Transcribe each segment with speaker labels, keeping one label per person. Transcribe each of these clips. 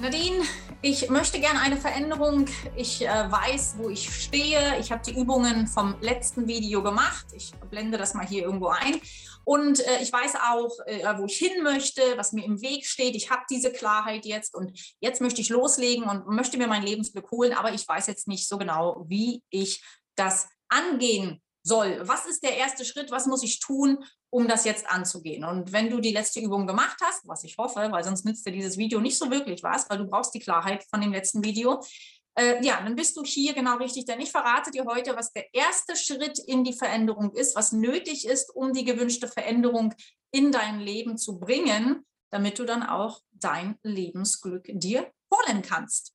Speaker 1: Nadine, ich möchte gerne eine Veränderung. Ich äh, weiß, wo ich stehe. Ich habe die Übungen vom letzten Video gemacht. Ich blende das mal hier irgendwo ein. Und äh, ich weiß auch, äh, wo ich hin möchte, was mir im Weg steht. Ich habe diese Klarheit jetzt und jetzt möchte ich loslegen und möchte mir mein Lebensglück holen. Aber ich weiß jetzt nicht so genau, wie ich das angehen soll. Was ist der erste Schritt? Was muss ich tun, um das jetzt anzugehen? Und wenn du die letzte Übung gemacht hast, was ich hoffe, weil sonst nützt dir dieses Video nicht so wirklich was, weil du brauchst die Klarheit von dem letzten Video, äh, ja, dann bist du hier genau richtig. Denn ich verrate dir heute, was der erste Schritt in die Veränderung ist, was nötig ist, um die gewünschte Veränderung in dein Leben zu bringen, damit du dann auch dein Lebensglück dir holen kannst.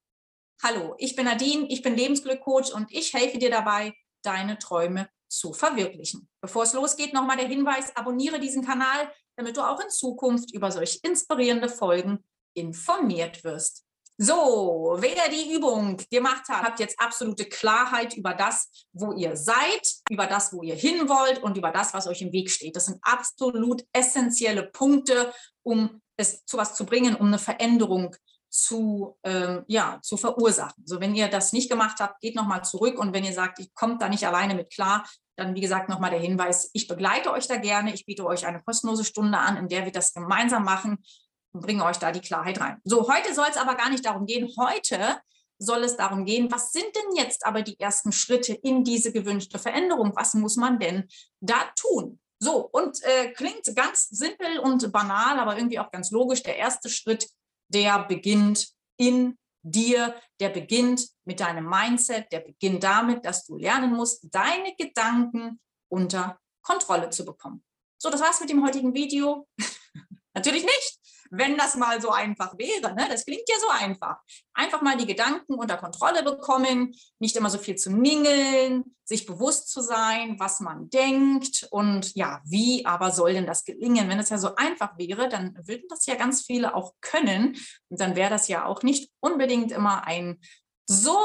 Speaker 1: Hallo, ich bin Nadine, ich bin Lebensglückcoach und ich helfe dir dabei, deine Träume zu verwirklichen. Bevor es losgeht, nochmal der Hinweis, abonniere diesen Kanal, damit du auch in Zukunft über solch inspirierende Folgen informiert wirst. So, wer die Übung gemacht hat, habt jetzt absolute Klarheit über das, wo ihr seid, über das, wo ihr hin wollt und über das, was euch im Weg steht. Das sind absolut essentielle Punkte, um es zu was zu bringen, um eine Veränderung zu, ähm, ja, zu verursachen. So, wenn ihr das nicht gemacht habt, geht nochmal zurück und wenn ihr sagt, ich komme da nicht alleine mit klar, dann wie gesagt nochmal der Hinweis, ich begleite euch da gerne, ich biete euch eine kostenlose Stunde an, in der wir das gemeinsam machen und bringe euch da die Klarheit rein. So, heute soll es aber gar nicht darum gehen. Heute soll es darum gehen, was sind denn jetzt aber die ersten Schritte in diese gewünschte Veränderung? Was muss man denn da tun? So, und äh, klingt ganz simpel und banal, aber irgendwie auch ganz logisch. Der erste Schritt der beginnt in dir, der beginnt mit deinem Mindset, der beginnt damit, dass du lernen musst, deine Gedanken unter Kontrolle zu bekommen. So, das war's mit dem heutigen Video. Natürlich nicht wenn das mal so einfach wäre. Ne? Das klingt ja so einfach. Einfach mal die Gedanken unter Kontrolle bekommen, nicht immer so viel zu mingeln, sich bewusst zu sein, was man denkt und ja, wie aber soll denn das gelingen? Wenn es ja so einfach wäre, dann würden das ja ganz viele auch können und dann wäre das ja auch nicht unbedingt immer ein so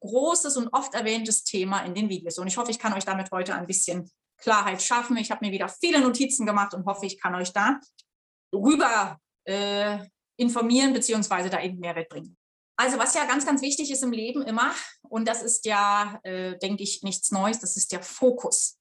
Speaker 1: großes und oft erwähntes Thema in den Videos. Und ich hoffe, ich kann euch damit heute ein bisschen Klarheit schaffen. Ich habe mir wieder viele Notizen gemacht und hoffe, ich kann euch da rüber äh, informieren beziehungsweise da eben Mehrwert bringen. Also was ja ganz, ganz wichtig ist im Leben immer, und das ist ja, äh, denke ich, nichts Neues, das ist der Fokus.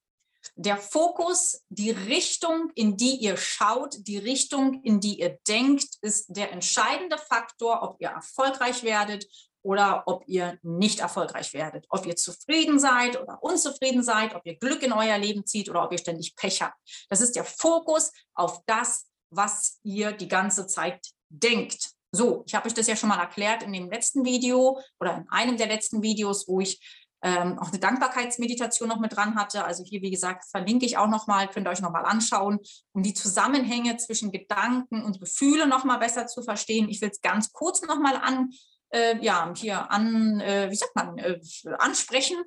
Speaker 1: Der Fokus, die Richtung, in die ihr schaut, die Richtung, in die ihr denkt, ist der entscheidende Faktor, ob ihr erfolgreich werdet oder ob ihr nicht erfolgreich werdet. Ob ihr zufrieden seid oder unzufrieden seid, ob ihr Glück in euer Leben zieht oder ob ihr ständig Pech habt. Das ist der Fokus auf das, was ihr die ganze Zeit denkt. So, ich habe euch das ja schon mal erklärt in dem letzten Video oder in einem der letzten Videos, wo ich ähm, auch eine Dankbarkeitsmeditation noch mit dran hatte. Also hier, wie gesagt, verlinke ich auch nochmal, könnt ihr euch nochmal anschauen, um die Zusammenhänge zwischen Gedanken und Gefühle nochmal besser zu verstehen. Ich will es ganz kurz nochmal an, äh, ja, hier an, äh, wie sagt man, äh, ansprechen.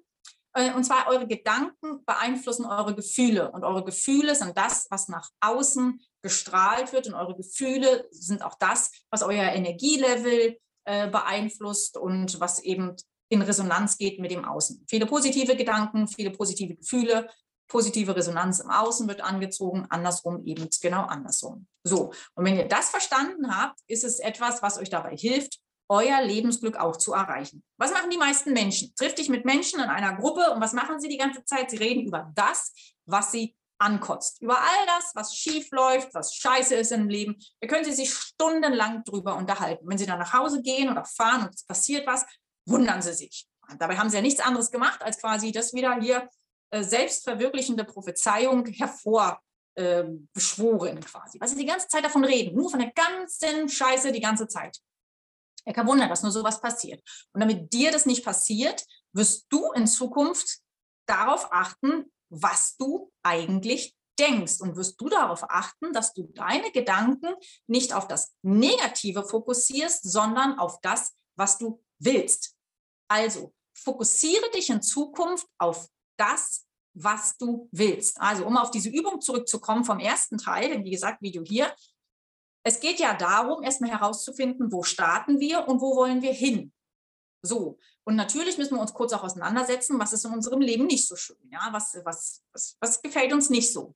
Speaker 1: Äh, und zwar eure Gedanken beeinflussen eure Gefühle und eure Gefühle sind das, was nach außen gestrahlt wird und eure Gefühle sind auch das, was euer Energielevel äh, beeinflusst und was eben in Resonanz geht mit dem Außen. Viele positive Gedanken, viele positive Gefühle, positive Resonanz im Außen wird angezogen, andersrum eben genau andersrum. So, und wenn ihr das verstanden habt, ist es etwas, was euch dabei hilft, euer Lebensglück auch zu erreichen. Was machen die meisten Menschen? Triff dich mit Menschen in einer Gruppe und was machen sie die ganze Zeit? Sie reden über das, was sie ankotzt. Über all das, was schief läuft, was scheiße ist im Leben. Da können Sie sich stundenlang drüber unterhalten. Wenn Sie dann nach Hause gehen oder fahren und es passiert was, wundern Sie sich. Dabei haben Sie ja nichts anderes gemacht, als quasi das wieder hier äh, selbstverwirklichende Prophezeiung hervor äh, beschworen quasi. Weil Sie die ganze Zeit davon reden, nur von der ganzen Scheiße die ganze Zeit. Ja, kein Wunder, dass nur sowas passiert. Und damit dir das nicht passiert, wirst du in Zukunft darauf achten, was du eigentlich denkst und wirst du darauf achten, dass du deine Gedanken nicht auf das Negative fokussierst, sondern auf das, was du willst. Also fokussiere dich in Zukunft auf das, was du willst. Also um auf diese Übung zurückzukommen vom ersten Teil, denn wie gesagt, Video hier, es geht ja darum, erstmal herauszufinden, wo starten wir und wo wollen wir hin. So, und natürlich müssen wir uns kurz auch auseinandersetzen, was ist in unserem Leben nicht so schön. Ja, was, was, was, was gefällt uns nicht so.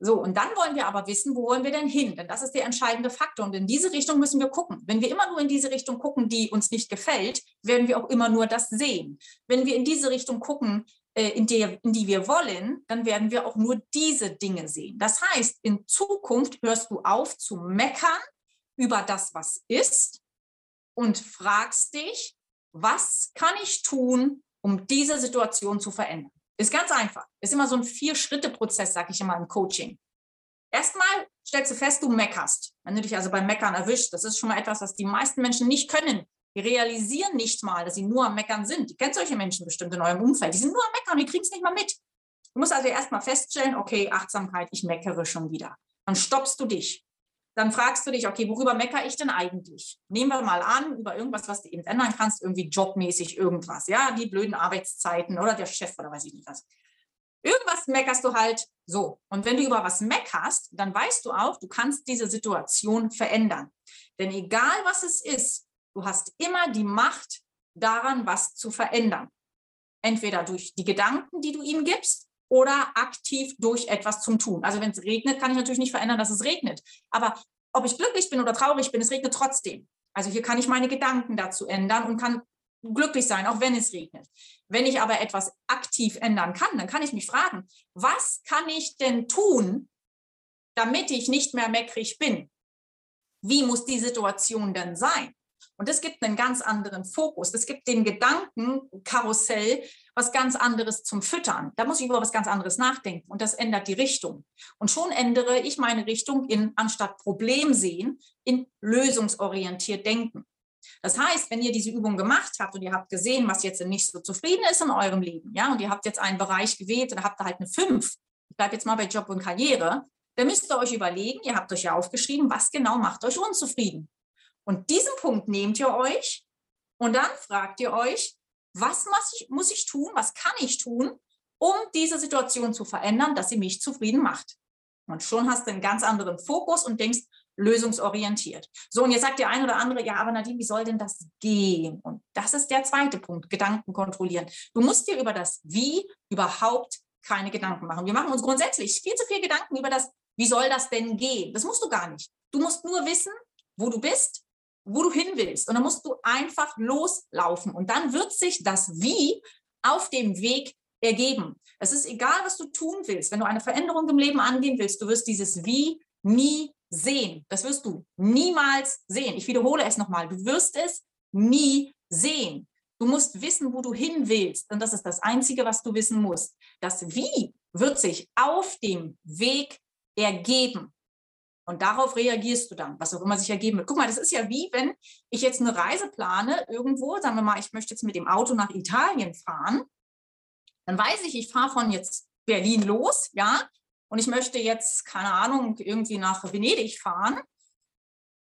Speaker 1: So, und dann wollen wir aber wissen, wo wollen wir denn hin? Denn das ist der entscheidende Faktor. Und in diese Richtung müssen wir gucken. Wenn wir immer nur in diese Richtung gucken, die uns nicht gefällt, werden wir auch immer nur das sehen. Wenn wir in diese Richtung gucken, äh, in die, in die wir wollen, dann werden wir auch nur diese Dinge sehen. Das heißt, in Zukunft hörst du auf zu meckern über das, was ist und fragst dich, was kann ich tun, um diese Situation zu verändern? Ist ganz einfach. Ist immer so ein Vier-Schritte-Prozess, sage ich immer im Coaching. Erstmal stellst du fest, du meckerst. Wenn du dich also beim Meckern erwischst, das ist schon mal etwas, was die meisten Menschen nicht können. Die realisieren nicht mal, dass sie nur am Meckern sind. Die kennt solche Menschen bestimmt in eurem Umfeld. Die sind nur am Meckern, die kriegen es nicht mal mit. Du musst also erstmal feststellen, okay, Achtsamkeit, ich meckere schon wieder. Dann stoppst du dich dann fragst du dich, okay, worüber meckere ich denn eigentlich? Nehmen wir mal an, über irgendwas, was du eben ändern kannst, irgendwie jobmäßig irgendwas, ja, die blöden Arbeitszeiten oder der Chef oder weiß ich nicht was. Irgendwas meckerst du halt so. Und wenn du über was meckerst, dann weißt du auch, du kannst diese Situation verändern. Denn egal was es ist, du hast immer die Macht daran, was zu verändern. Entweder durch die Gedanken, die du ihm gibst, oder aktiv durch etwas zum Tun. Also wenn es regnet, kann ich natürlich nicht verändern, dass es regnet. Aber ob ich glücklich bin oder traurig bin, es regnet trotzdem. Also hier kann ich meine Gedanken dazu ändern und kann glücklich sein, auch wenn es regnet. Wenn ich aber etwas aktiv ändern kann, dann kann ich mich fragen, was kann ich denn tun, damit ich nicht mehr meckrig bin? Wie muss die Situation denn sein? Und das gibt einen ganz anderen Fokus. Das gibt dem Gedankenkarussell was ganz anderes zum Füttern. Da muss ich über was ganz anderes nachdenken und das ändert die Richtung. Und schon ändere ich meine Richtung in, anstatt Problem sehen, in lösungsorientiert denken. Das heißt, wenn ihr diese Übung gemacht habt und ihr habt gesehen, was jetzt nicht so zufrieden ist in eurem Leben, ja, und ihr habt jetzt einen Bereich gewählt und habt da halt eine 5, ich bleibe jetzt mal bei Job und Karriere, dann müsst ihr euch überlegen, ihr habt euch ja aufgeschrieben, was genau macht euch unzufrieden. Und diesen Punkt nehmt ihr euch und dann fragt ihr euch, was muss ich, muss ich tun, was kann ich tun, um diese Situation zu verändern, dass sie mich zufrieden macht. Und schon hast du einen ganz anderen Fokus und denkst lösungsorientiert. So, und jetzt sagt der eine oder andere, ja, aber Nadine, wie soll denn das gehen? Und das ist der zweite Punkt, Gedanken kontrollieren. Du musst dir über das Wie überhaupt keine Gedanken machen. Wir machen uns grundsätzlich viel zu viel Gedanken über das, wie soll das denn gehen? Das musst du gar nicht. Du musst nur wissen, wo du bist, wo du hin willst. Und dann musst du einfach loslaufen. Und dann wird sich das Wie auf dem Weg ergeben. Es ist egal, was du tun willst. Wenn du eine Veränderung im Leben angehen willst, du wirst dieses Wie nie sehen. Das wirst du niemals sehen. Ich wiederhole es nochmal. Du wirst es nie sehen. Du musst wissen, wo du hin willst. Und das ist das Einzige, was du wissen musst. Das Wie wird sich auf dem Weg ergeben. Und darauf reagierst du dann, was auch immer sich ergeben wird. Guck mal, das ist ja wie, wenn ich jetzt eine Reise plane irgendwo, sagen wir mal, ich möchte jetzt mit dem Auto nach Italien fahren, dann weiß ich, ich fahre von jetzt Berlin los, ja, und ich möchte jetzt, keine Ahnung, irgendwie nach Venedig fahren.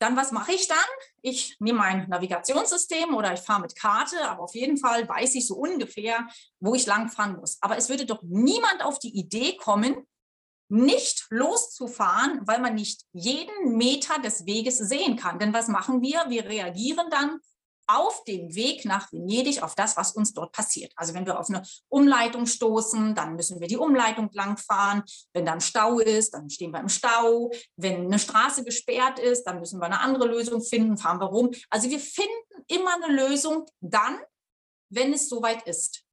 Speaker 1: Dann, was mache ich dann? Ich nehme mein Navigationssystem oder ich fahre mit Karte, aber auf jeden Fall weiß ich so ungefähr, wo ich lang fahren muss. Aber es würde doch niemand auf die Idee kommen, nicht loszufahren, weil man nicht jeden Meter des Weges sehen kann. Denn was machen wir? Wir reagieren dann auf dem Weg nach Venedig auf das, was uns dort passiert. Also wenn wir auf eine Umleitung stoßen, dann müssen wir die Umleitung langfahren. Wenn dann Stau ist, dann stehen wir im Stau. Wenn eine Straße gesperrt ist, dann müssen wir eine andere Lösung finden, fahren wir rum. Also wir finden immer eine Lösung dann, wenn es soweit ist.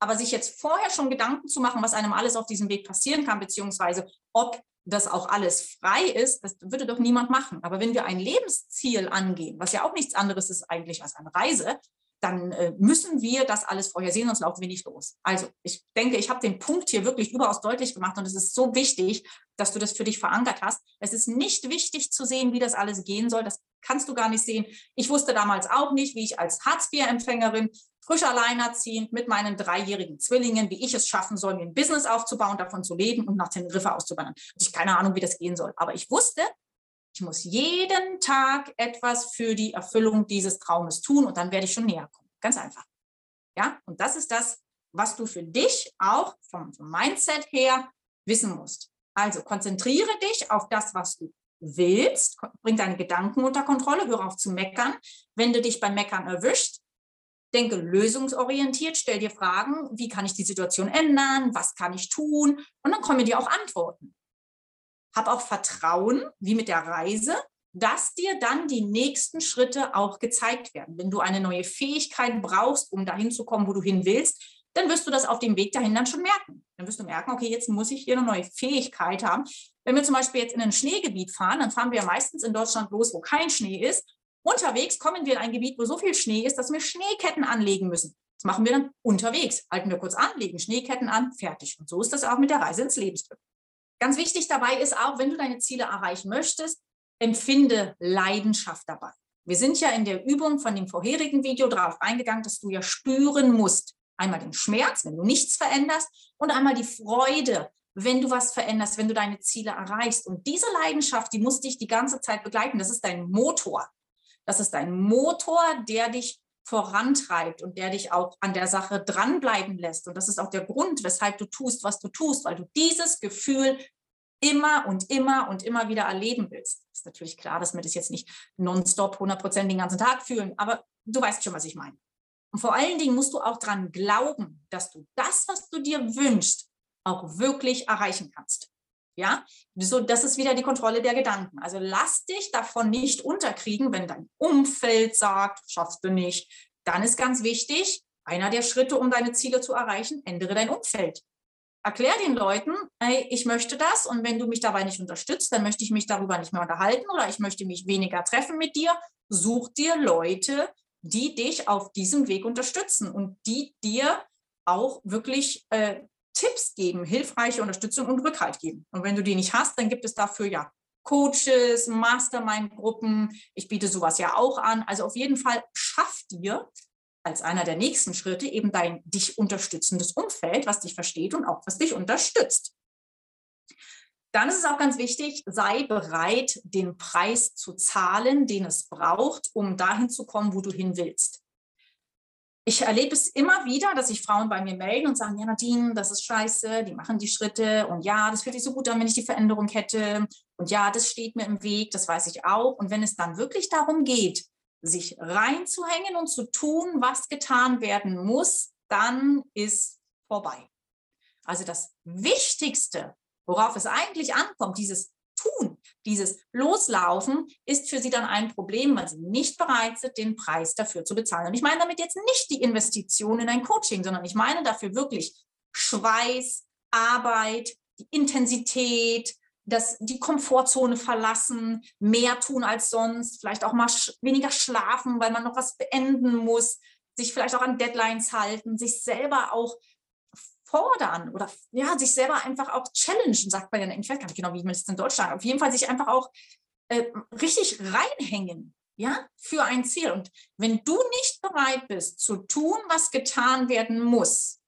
Speaker 1: Aber sich jetzt vorher schon Gedanken zu machen, was einem alles auf diesem Weg passieren kann, beziehungsweise ob das auch alles frei ist, das würde doch niemand machen. Aber wenn wir ein Lebensziel angehen, was ja auch nichts anderes ist eigentlich als eine Reise, dann äh, müssen wir das alles vorher sehen, sonst laufen wir nicht los. Also ich denke, ich habe den Punkt hier wirklich überaus deutlich gemacht und es ist so wichtig, dass du das für dich verankert hast. Es ist nicht wichtig zu sehen, wie das alles gehen soll. Das kannst du gar nicht sehen. Ich wusste damals auch nicht, wie ich als Hartz-IV-Empfängerin frisch alleinerziehend mit meinen dreijährigen Zwillingen, wie ich es schaffen soll, mir ein Business aufzubauen, davon zu leben und nach Teneriffa auszuwandern. Ich habe keine Ahnung, wie das gehen soll. Aber ich wusste, ich muss jeden Tag etwas für die Erfüllung dieses Traumes tun und dann werde ich schon näher kommen. Ganz einfach. Ja, und das ist das, was du für dich auch vom, vom Mindset her wissen musst. Also konzentriere dich auf das, was du willst, bring deine Gedanken unter Kontrolle, hör auf zu meckern. Wenn du dich beim Meckern erwischt, denke lösungsorientiert, stell dir Fragen, wie kann ich die Situation ändern, was kann ich tun und dann kommen dir auch Antworten. hab auch Vertrauen, wie mit der Reise, dass dir dann die nächsten Schritte auch gezeigt werden. Wenn du eine neue Fähigkeit brauchst, um dahin zu kommen, wo du hin willst, dann wirst du das auf dem Weg dahin dann schon merken. Dann wirst du merken, okay, jetzt muss ich hier eine neue Fähigkeit haben. Wenn wir zum Beispiel jetzt in ein Schneegebiet fahren, dann fahren wir ja meistens in Deutschland los, wo kein Schnee ist. Unterwegs kommen wir in ein Gebiet, wo so viel Schnee ist, dass wir Schneeketten anlegen müssen. Das machen wir dann unterwegs. Halten wir kurz an, legen Schneeketten an, fertig. Und so ist das auch mit der Reise ins Lebensglück. Ganz wichtig dabei ist auch, wenn du deine Ziele erreichen möchtest, empfinde Leidenschaft dabei. Wir sind ja in der Übung von dem vorherigen Video darauf eingegangen, dass du ja spüren musst. Einmal den Schmerz, wenn du nichts veränderst, und einmal die Freude, wenn du was veränderst, wenn du deine Ziele erreichst. Und diese Leidenschaft, die muss dich die ganze Zeit begleiten. Das ist dein Motor. Das ist dein Motor, der dich vorantreibt und der dich auch an der Sache dranbleiben lässt. Und das ist auch der Grund, weshalb du tust, was du tust, weil du dieses Gefühl immer und immer und immer wieder erleben willst. Ist natürlich klar, dass wir das jetzt nicht nonstop 100 Prozent den ganzen Tag fühlen, aber du weißt schon, was ich meine. Und vor allen Dingen musst du auch dran glauben, dass du das, was du dir wünschst, auch wirklich erreichen kannst. Ja, so, das ist wieder die Kontrolle der Gedanken. Also lass dich davon nicht unterkriegen, wenn dein Umfeld sagt, schaffst du nicht. Dann ist ganz wichtig, einer der Schritte, um deine Ziele zu erreichen, ändere dein Umfeld erklär den Leuten, hey, ich möchte das und wenn du mich dabei nicht unterstützt, dann möchte ich mich darüber nicht mehr unterhalten oder ich möchte mich weniger treffen mit dir. Such dir Leute, die dich auf diesem Weg unterstützen und die dir auch wirklich äh, Tipps geben, hilfreiche Unterstützung und Rückhalt geben. Und wenn du die nicht hast, dann gibt es dafür ja Coaches, Mastermind-Gruppen. Ich biete sowas ja auch an. Also auf jeden Fall schaff dir als einer der nächsten Schritte eben dein dich unterstützendes Umfeld, was dich versteht und auch was dich unterstützt. Dann ist es auch ganz wichtig, sei bereit, den Preis zu zahlen, den es braucht, um dahin zu kommen, wo du hin willst. Ich erlebe es immer wieder, dass sich Frauen bei mir melden und sagen, ja Nadine, das ist scheiße, die machen die Schritte und ja, das fühlt sich so gut an, wenn ich die Veränderung hätte und ja, das steht mir im Weg, das weiß ich auch. Und wenn es dann wirklich darum geht, sich reinzuhängen und zu tun, was getan werden muss, dann ist vorbei. Also das Wichtigste, worauf es eigentlich ankommt, dieses dieses Loslaufen, ist für sie dann ein Problem, weil sie nicht bereit sind, den Preis dafür zu bezahlen. Und ich meine damit jetzt nicht die Investition in ein Coaching, sondern ich meine dafür wirklich Schweiß, Arbeit, die Intensität, das, die Komfortzone verlassen, mehr tun als sonst, vielleicht auch mal sch weniger schlafen, weil man noch was beenden muss, sich vielleicht auch an Deadlines halten, sich selber auch fordern oder ja, sich selber einfach auch challengen, sagt man ja, ich weiß nicht genau, wie man das in Deutschland, auf jeden Fall sich einfach auch äh, richtig reinhängen, ja, für ein Ziel. Und wenn du nicht bereit bist zu tun, was getan werden muss,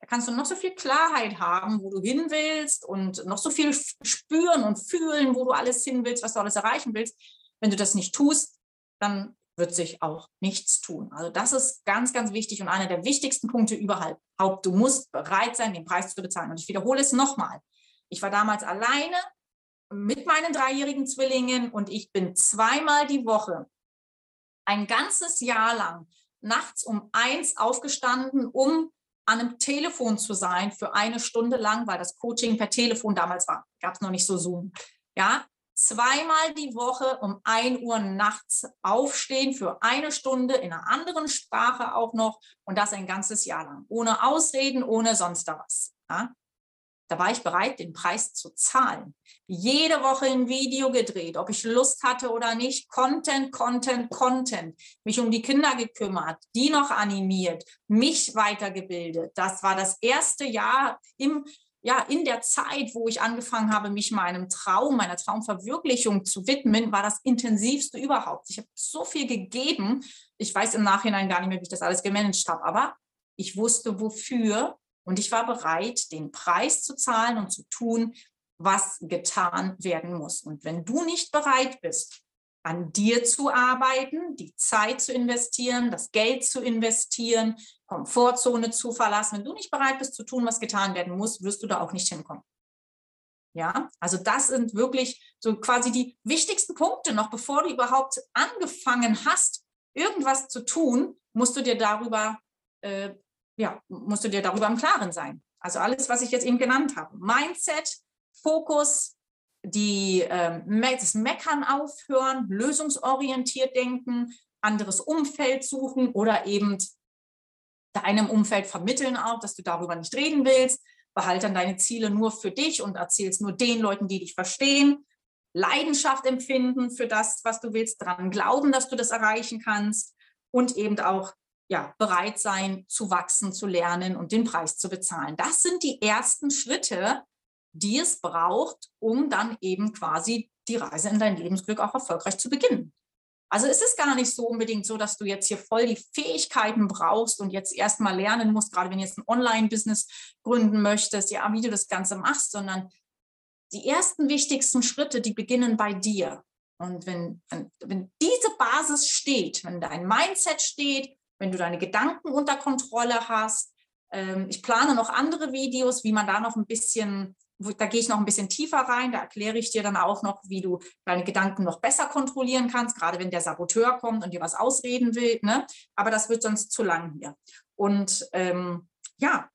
Speaker 1: da kannst du noch so viel Klarheit haben, wo du hin willst und noch so viel spüren und fühlen, wo du alles hin willst, was du alles erreichen willst. Wenn du das nicht tust, dann wird sich auch nichts tun. Also das ist ganz, ganz wichtig und einer der wichtigsten Punkte überhaupt. Du musst bereit sein, den Preis zu bezahlen. Und ich wiederhole es nochmal. Ich war damals alleine mit meinen dreijährigen Zwillingen und ich bin zweimal die Woche ein ganzes Jahr lang nachts um eins aufgestanden, um an einem Telefon zu sein für eine Stunde lang, weil das Coaching per Telefon damals war. Gab es noch nicht so Zoom. Ja, zweimal die Woche um 1 Uhr nachts aufstehen für eine Stunde in einer anderen Sprache auch noch und das ein ganzes Jahr lang. Ohne Ausreden, ohne sonst was. Ja? Da war ich bereit, den Preis zu zahlen. Jede Woche ein Video gedreht, ob ich Lust hatte oder nicht. Content, Content, Content. Mich um die Kinder gekümmert, die noch animiert, mich weitergebildet. Das war das erste Jahr im ja, in der Zeit, wo ich angefangen habe, mich meinem Traum, meiner Traumverwirklichung zu widmen, war das intensivste überhaupt. Ich habe so viel gegeben. Ich weiß im Nachhinein gar nicht mehr, wie ich das alles gemanagt habe, aber ich wusste wofür und ich war bereit, den Preis zu zahlen und zu tun, was getan werden muss. Und wenn du nicht bereit bist, an dir zu arbeiten, die Zeit zu investieren, das Geld zu investieren, Komfortzone zu verlassen, wenn du nicht bereit bist zu tun, was getan werden muss, wirst du da auch nicht hinkommen. Ja, also das sind wirklich so quasi die wichtigsten Punkte. Noch bevor du überhaupt angefangen hast, irgendwas zu tun, musst du dir darüber äh, ja, musst du dir darüber im Klaren sein. Also alles, was ich jetzt eben genannt habe. Mindset, Fokus, die, äh, das Meckern aufhören, lösungsorientiert denken, anderes Umfeld suchen oder eben deinem Umfeld vermitteln auch, dass du darüber nicht reden willst. Behalte dann deine Ziele nur für dich und erzählst nur den Leuten, die dich verstehen. Leidenschaft empfinden für das, was du willst, daran glauben, dass du das erreichen kannst und eben auch ja, bereit sein zu wachsen, zu lernen und den Preis zu bezahlen. Das sind die ersten Schritte, die es braucht, um dann eben quasi die Reise in dein Lebensglück auch erfolgreich zu beginnen. Also es ist gar nicht so unbedingt so, dass du jetzt hier voll die Fähigkeiten brauchst und jetzt erstmal lernen musst, gerade wenn du jetzt ein Online-Business gründen möchtest, ja, wie du das Ganze machst, sondern die ersten wichtigsten Schritte, die beginnen bei dir. Und wenn, wenn diese Basis steht, wenn dein Mindset steht, wenn du deine Gedanken unter Kontrolle hast, ähm, ich plane noch andere Videos, wie man da noch ein bisschen da gehe ich noch ein bisschen tiefer rein, da erkläre ich dir dann auch noch, wie du deine Gedanken noch besser kontrollieren kannst, gerade wenn der Saboteur kommt und dir was ausreden will. Ne? Aber das wird sonst zu lang hier. Und ähm, ja,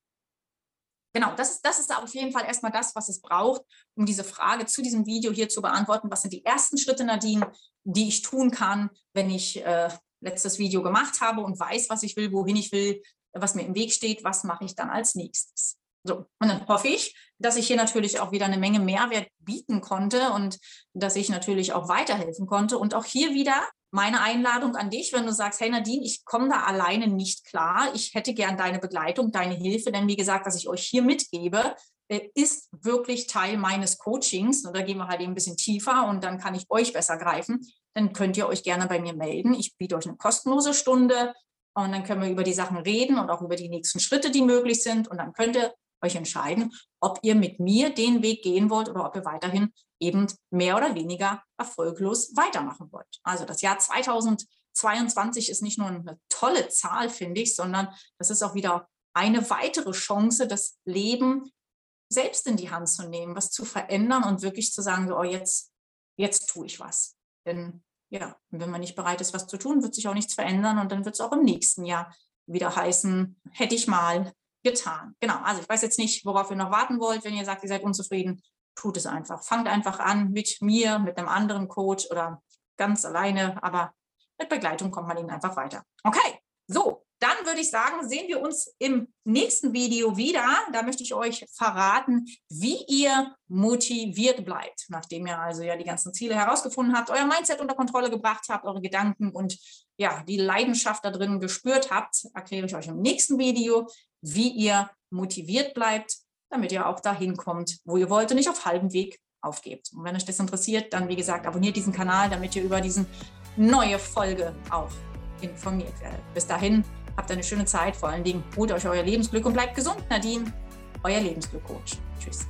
Speaker 1: genau, das ist, das ist auf jeden Fall erstmal das, was es braucht, um diese Frage zu diesem Video hier zu beantworten. Was sind die ersten Schritte, Nadine, die ich tun kann, wenn ich äh, letztes Video gemacht habe und weiß, was ich will, wohin ich will, was mir im Weg steht, was mache ich dann als nächstes? So, und dann hoffe ich, dass ich hier natürlich auch wieder eine Menge Mehrwert bieten konnte und dass ich natürlich auch weiterhelfen konnte. Und auch hier wieder meine Einladung an dich, wenn du sagst, hey Nadine, ich komme da alleine nicht klar, ich hätte gern deine Begleitung, deine Hilfe, denn wie gesagt, was ich euch hier mitgebe, äh, ist wirklich Teil meines Coachings. Und da gehen wir halt eben ein bisschen tiefer und dann kann ich euch besser greifen. Dann könnt ihr euch gerne bei mir melden. Ich biete euch eine kostenlose Stunde und dann können wir über die Sachen reden und auch über die nächsten Schritte, die möglich sind. Und dann könnt ihr euch entscheiden, ob ihr mit mir den Weg gehen wollt oder ob ihr weiterhin eben mehr oder weniger erfolglos weitermachen wollt. Also das Jahr 2022 ist nicht nur eine tolle Zahl, finde ich, sondern das ist auch wieder eine weitere Chance, das Leben selbst in die Hand zu nehmen, was zu verändern und wirklich zu sagen, so, oh, jetzt, jetzt tue ich was. Denn ja, wenn man nicht bereit ist, was zu tun, wird sich auch nichts verändern und dann wird es auch im nächsten Jahr wieder heißen, hätte ich mal, getan. Genau, also ich weiß jetzt nicht, worauf ihr noch warten wollt, wenn ihr sagt, ihr seid unzufrieden. Tut es einfach. Fangt einfach an mit mir, mit einem anderen Coach oder ganz alleine, aber mit Begleitung kommt man ihnen einfach weiter. Okay, so, dann würde ich sagen, sehen wir uns im nächsten Video wieder. Da möchte ich euch verraten, wie ihr motiviert bleibt, nachdem ihr also ja die ganzen Ziele herausgefunden habt, euer Mindset unter Kontrolle gebracht habt, eure Gedanken und ja, die Leidenschaft da drin gespürt habt, erkläre ich euch im nächsten Video, wie ihr motiviert bleibt, damit ihr auch dahin kommt, wo ihr wollt und nicht auf halbem Weg aufgebt. Und wenn euch das interessiert, dann wie gesagt, abonniert diesen Kanal, damit ihr über diese neue Folge auch informiert werdet. Bis dahin, habt eine schöne Zeit, vor allen Dingen holt euch euer Lebensglück und bleibt gesund. Nadine, euer Lebensglückcoach. Tschüss.